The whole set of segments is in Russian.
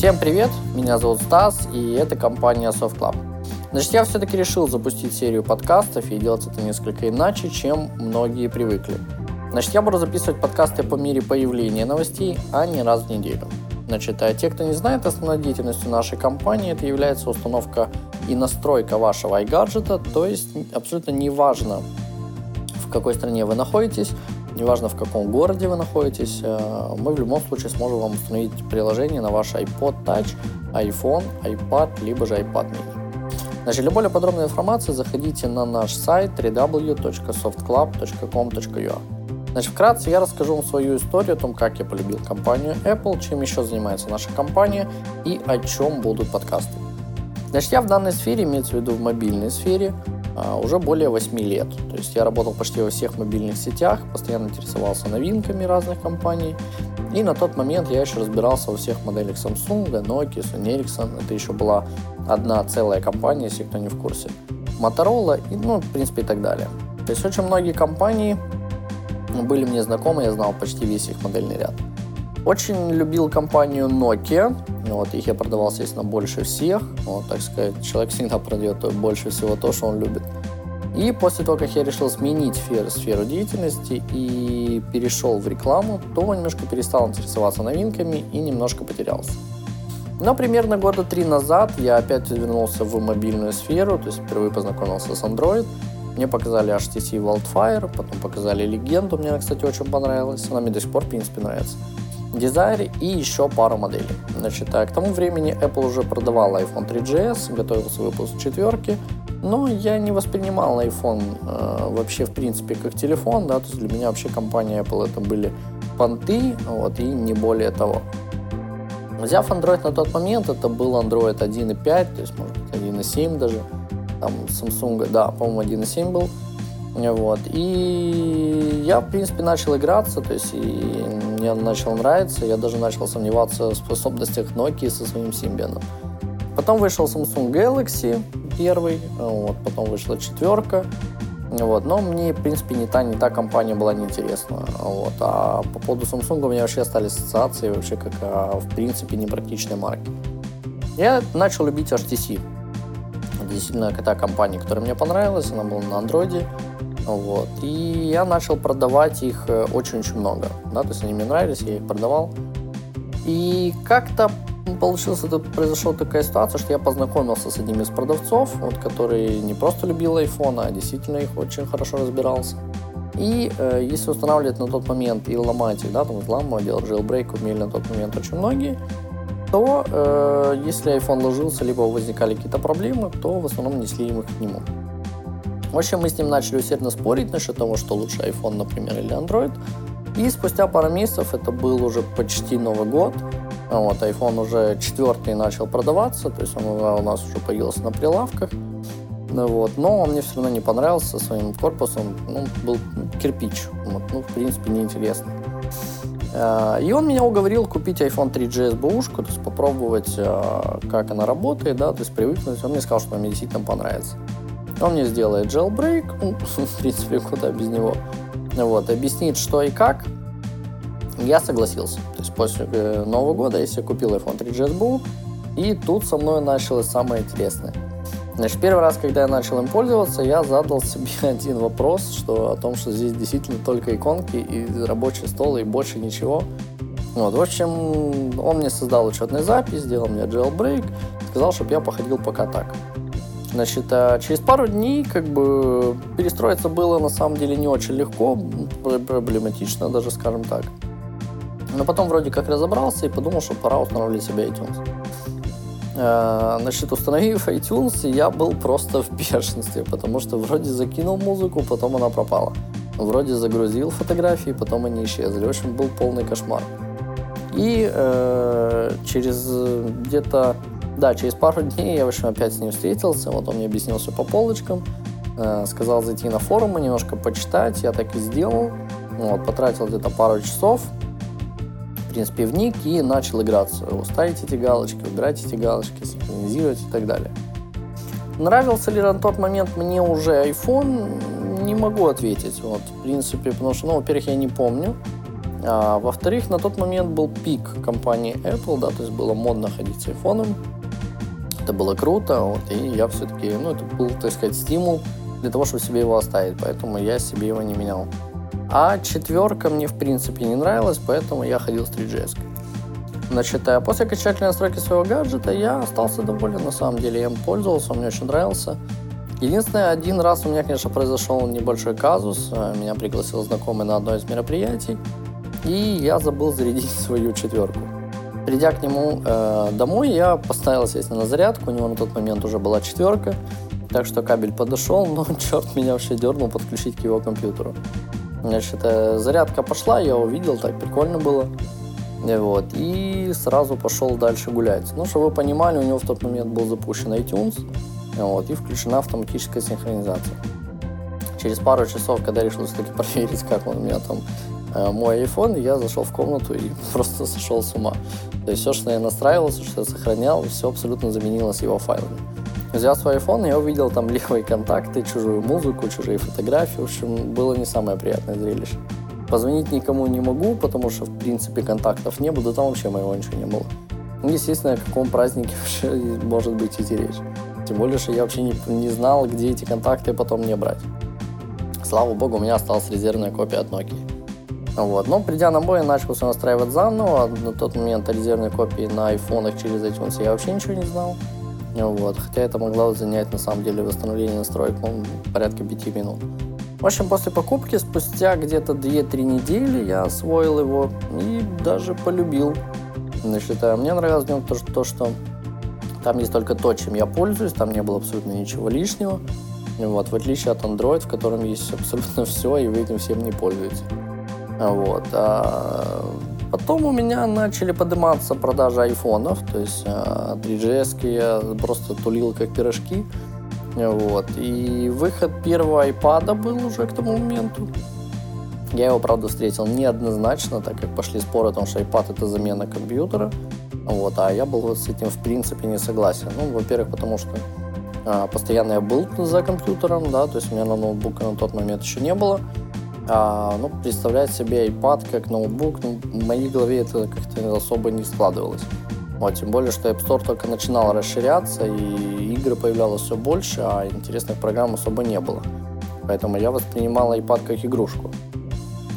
Всем привет, меня зовут Стас, и это компания Soft Club. Значит, я все-таки решил запустить серию подкастов и делать это несколько иначе, чем многие привыкли. Значит, я буду записывать подкасты по мере появления новостей, а не раз в неделю. Значит, а те, кто не знает, основной деятельностью нашей компании это является установка и настройка вашего iGadget, то есть абсолютно неважно, в какой стране вы находитесь, неважно в каком городе вы находитесь, э, мы в любом случае сможем вам установить приложение на ваш iPod Touch, iPhone, iPad, либо же iPad mini. Значит, для более подробной информации заходите на наш сайт www.softclub.com.ua. Значит, вкратце я расскажу вам свою историю о том, как я полюбил компанию Apple, чем еще занимается наша компания и о чем будут подкасты. Значит, я в данной сфере, имеется в виду в мобильной сфере, уже более 8 лет. То есть я работал почти во всех мобильных сетях, постоянно интересовался новинками разных компаний. И на тот момент я еще разбирался во всех моделях Samsung, Nokia, Sony Ericsson. Это еще была одна целая компания, если кто не в курсе. Motorola и, ну, в принципе, и так далее. То есть очень многие компании были мне знакомы, я знал почти весь их модельный ряд. Очень любил компанию Nokia. Вот, их я продавал, естественно, больше всех. Вот, так сказать, человек всегда продает больше всего то, что он любит. И после того, как я решил сменить сферу, сферу деятельности и перешел в рекламу, то немножко перестал интересоваться новинками и немножко потерялся. Но примерно года три назад я опять вернулся в мобильную сферу, то есть впервые познакомился с Android – мне показали HTC Wildfire, потом показали Легенду, мне она, кстати, очень понравилась. Она мне до сих пор, в принципе, нравится. Desire и еще пару моделей. Значит, а к тому времени Apple уже продавала iPhone 3GS, готовился выпуск четверки, но я не воспринимал iPhone э, вообще, в принципе, как телефон, да, то есть для меня вообще компания Apple это были понты, вот, и не более того. Взяв Android на тот момент, это был Android 1.5, то есть, может быть, 1.7 даже, там Samsung, да, по-моему, 1.7 был. Вот. И я, в принципе, начал играться, то есть и мне начал нравиться, я даже начал сомневаться в способностях Nokia со своим Symbian. Потом вышел Samsung Galaxy первый, вот, потом вышла четверка, вот, но мне, в принципе, не та, не та компания была неинтересна. Вот. А по поводу Samsung у меня вообще остались ассоциации вообще как, а, в принципе, непрактичной марки. Я начал любить HTC действительно та компания, которая мне понравилась, она была на андроиде. Вот. И я начал продавать их э, очень-очень много. Да, то есть они мне нравились, я их продавал. И как-то получилось, это произошла такая ситуация, что я познакомился с одним из продавцов, вот, который не просто любил iPhone, а действительно их очень хорошо разбирался. И э, если устанавливать на тот момент и ломать их, да, там взламывать, делать jailbreak умели на тот момент очень многие, то э, если iPhone ложился, либо возникали какие-то проблемы, то в основном несли им их к нему. В общем, мы с ним начали усердно спорить насчет того, что лучше iPhone, например, или Android. И спустя пару месяцев, это был уже почти Новый год, вот, iPhone уже четвертый начал продаваться, то есть он у нас уже появился на прилавках. Ну вот, но он мне все равно не понравился своим корпусом, ну, был кирпич, вот, ну, в принципе, неинтересно. Э, и он меня уговорил купить iPhone 3GS бэушку, то есть попробовать, э, как она работает, да, то есть привыкнуть. Он мне сказал, что мне действительно понравится. Он мне сделает jailbreak, ну, в принципе, куда без него. Вот, объяснит, что и как. Я согласился. То есть после э, Нового года я себе купил iPhone 3GS BU, и тут со мной началось самое интересное – Значит, первый раз, когда я начал им пользоваться, я задал себе один вопрос, что о том, что здесь действительно только иконки и рабочий стол, и больше ничего. Вот, в общем, он мне создал учетную запись, сделал мне jailbreak, сказал, чтобы я походил пока так. Значит, а через пару дней как бы перестроиться было на самом деле не очень легко, проблематично даже, скажем так. Но потом вроде как разобрался и подумал, что пора устанавливать себе iTunes. Э, значит, установив iTunes, я был просто в бешенстве, потому что вроде закинул музыку, потом она пропала. Вроде загрузил фотографии, потом они исчезли. В общем, был полный кошмар. И э, через где-то, да, через пару дней я, в общем, опять с ним встретился. Вот он мне объяснил все по полочкам. Э, сказал зайти на форумы, немножко почитать. Я так и сделал. Вот, потратил где-то пару часов в принципе, вник и начал играться. Ставить эти галочки, убирать эти галочки, синхронизировать и так далее. Нравился ли на тот момент мне уже iPhone? Не могу ответить. Вот, в принципе, потому что, ну, во-первых, я не помню. А, во-вторых, на тот момент был пик компании Apple, да, то есть было модно ходить с айфоном. Это было круто, вот, и я все-таки, ну, это был, так сказать, стимул для того, чтобы себе его оставить, поэтому я себе его не менял. А четверка мне, в принципе, не нравилась, поэтому я ходил с 3GS. Значит, а после окончательной настройки своего гаджета я остался доволен, на самом деле, я им пользовался, он мне очень нравился. Единственное, один раз у меня, конечно, произошел небольшой казус. Меня пригласил знакомый на одно из мероприятий, и я забыл зарядить свою четверку. Придя к нему э, домой, я поставил, естественно, на зарядку. У него на тот момент уже была четверка, так что кабель подошел, но черт меня вообще дернул подключить к его компьютеру. Значит, э, зарядка пошла, я увидел, так прикольно было. Вот, и сразу пошел дальше гулять. Ну, чтобы вы понимали, у него в тот момент был запущен iTunes, вот, и включена автоматическая синхронизация. Через пару часов, когда решил все-таки проверить, как он у меня там э, мой iPhone, я зашел в комнату и просто сошел с ума. То есть все, что я настраивался, что я сохранял, все абсолютно заменилось его файлами. Взял свой iPhone, я увидел там левые контакты, чужую музыку, чужие фотографии. В общем, было не самое приятное зрелище. Позвонить никому не могу, потому что, в принципе, контактов не было, да там вообще моего ничего не было. Ну, естественно, о каком празднике вообще может быть идти речь. Тем более, что я вообще не, не знал, где эти контакты потом мне брать. Слава богу, у меня осталась резервная копия от Nokia. Вот. Но придя на бой, я начал все настраивать заново. На тот момент о резервной копии на айфонах через iTunes я вообще ничего не знал. Вот. Хотя это могло занять на самом деле восстановление настроек ну, порядка 5 минут. В общем, после покупки, спустя где-то 2-3 недели я освоил его и даже полюбил. Значит, мне нравилось в нем то, то, что там есть только то, чем я пользуюсь, там не было абсолютно ничего лишнего. Вот, в отличие от Android, в котором есть абсолютно все, и вы этим всем не пользуетесь. Вот. А потом у меня начали подниматься продажи айфонов, то есть 3GS а, я просто тулил как пирожки. Вот. И выход первого iPad был уже к тому моменту. Я его, правда, встретил неоднозначно, так как пошли споры о том, что iPad это замена компьютера. Вот, а я был вот с этим в принципе не согласен. Ну, во-первых, потому что а, постоянно я был за компьютером, да, то есть у меня на ноутбуке на тот момент еще не было. А, ну, представлять себе iPad как ноутбук, ну, в моей голове это как-то особо не складывалось. Вот, тем более, что App Store только начинал расширяться, и игры появлялось все больше, а интересных программ особо не было. Поэтому я воспринимал iPad как игрушку.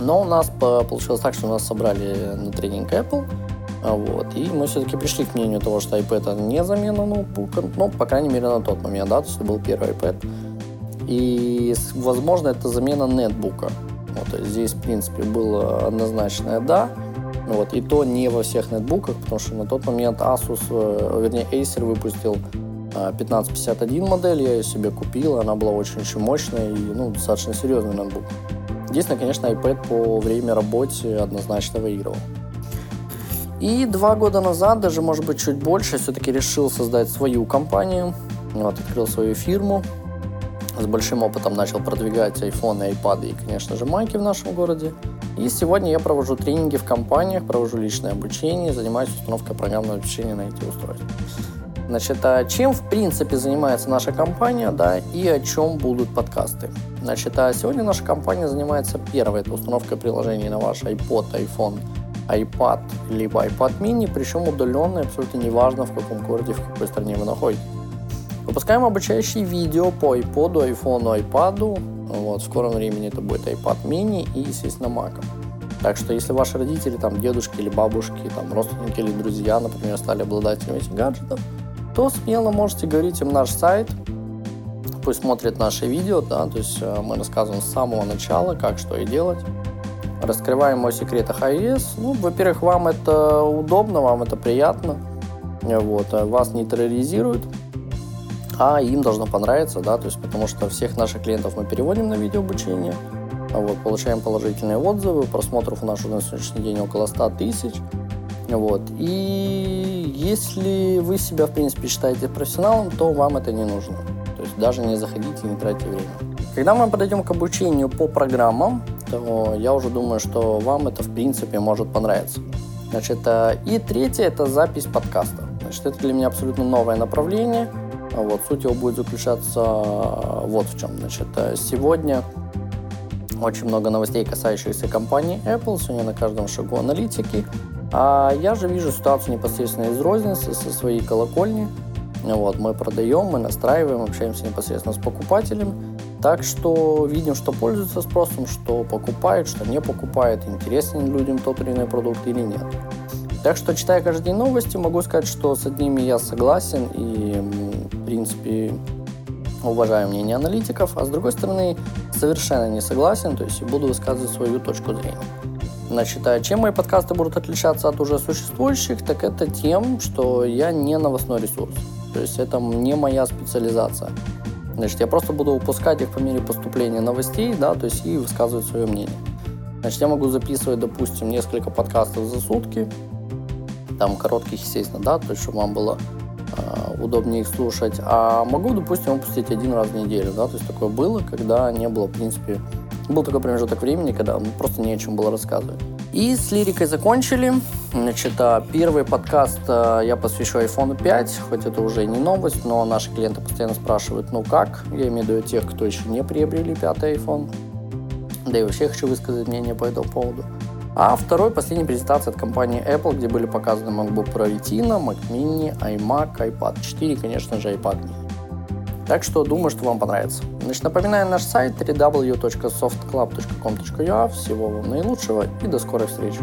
Но у нас получилось так, что нас собрали на тренинг Apple, вот, и мы все-таки пришли к мнению того, что iPad не замена ноутбука, ну, по крайней мере, на тот момент, да, то есть был первый iPad. И, возможно, это замена нетбука. Вот, здесь, в принципе, было однозначное «да», вот, и то не во всех нетбуках, потому что на тот момент Asus, э, вернее, Acer выпустил 1551 э, модель, я ее себе купил, она была очень-очень мощная и ну, достаточно серьезный ноутбук. Единственное, конечно, iPad по время работы однозначно выигрывал. И два года назад, даже может быть чуть больше, все-таки решил создать свою компанию. Вот, открыл свою фирму. С большим опытом начал продвигать iPhone, iPad и, конечно же, майки в нашем городе. И сегодня я провожу тренинги в компаниях, провожу личное обучение, занимаюсь установкой программного обеспечения на эти устройства. Значит, а чем в принципе занимается наша компания, да, и о чем будут подкасты? Значит, а сегодня наша компания занимается первой, это установкой приложений на ваш iPod, iPhone, iPad, либо iPad mini, причем удаленно, абсолютно неважно, в каком городе, в какой стране вы находитесь. Выпускаем обучающие видео по iPod, iPhone, iPad, вот, в скором времени это будет iPad mini и, естественно, Mac. Так что, если ваши родители, там, дедушки или бабушки, там, родственники или друзья, например, стали обладателями этих гаджетов, то смело можете говорить им наш сайт, пусть смотрят наши видео, да, то есть э, мы рассказываем с самого начала, как что и делать. Раскрываем о секретах iOS. Ну, во-первых, вам это удобно, вам это приятно, вот, э, вас не терроризируют, а им должно понравиться, да, то есть потому что всех наших клиентов мы переводим на видеообучение, вот, получаем положительные отзывы, просмотров у нас уже на сегодняшний день около 100 тысяч, вот, и если вы себя, в принципе, считаете профессионалом, то вам это не нужно, то есть даже не заходите, не тратьте время. Когда мы подойдем к обучению по программам, то я уже думаю, что вам это, в принципе, может понравиться. Значит, э, и третье – это запись подкаста. Значит, это для меня абсолютно новое направление – вот, суть его будет заключаться э, вот в чем. Значит, э, сегодня очень много новостей, касающихся компании Apple, сегодня на каждом шагу аналитики. А я же вижу ситуацию непосредственно из розницы, со своей колокольни. Вот, мы продаем, мы настраиваем, общаемся непосредственно с покупателем. Так что видим, что пользуется спросом, что покупает, что не покупает, интересен людям тот или иной продукт или нет. Так что, читая каждый день новости, могу сказать, что с одними я согласен и, в принципе, уважаю мнение аналитиков, а с другой стороны, совершенно не согласен, то есть буду высказывать свою точку зрения. Значит, а чем мои подкасты будут отличаться от уже существующих, так это тем, что я не новостной ресурс. То есть это не моя специализация. Значит, я просто буду выпускать их по мере поступления новостей, да, то есть и высказывать свое мнение. Значит, я могу записывать, допустим, несколько подкастов за сутки, там коротких, естественно, да, то есть чтобы вам было э, удобнее их слушать. А могу, допустим, выпустить один раз в неделю, да, то есть такое было, когда не было, в принципе, был такой промежуток времени, когда просто не о чем было рассказывать. И с лирикой закончили. Значит, а, первый подкаст а, я посвящу iPhone 5, хоть это уже не новость, но наши клиенты постоянно спрашивают, ну как? Я имею в виду тех, кто еще не приобрели пятый iPhone. Да и вообще хочу высказать мнение по этому поводу. А второй, последняя презентация от компании Apple, где были показаны MacBook Pro Retina, Mac Mini, iMac, iPad 4 конечно же, iPad mini. Так что думаю, что вам понравится. Значит, напоминаю наш сайт www.softclub.com.ua. Всего вам наилучшего и до скорой встречи.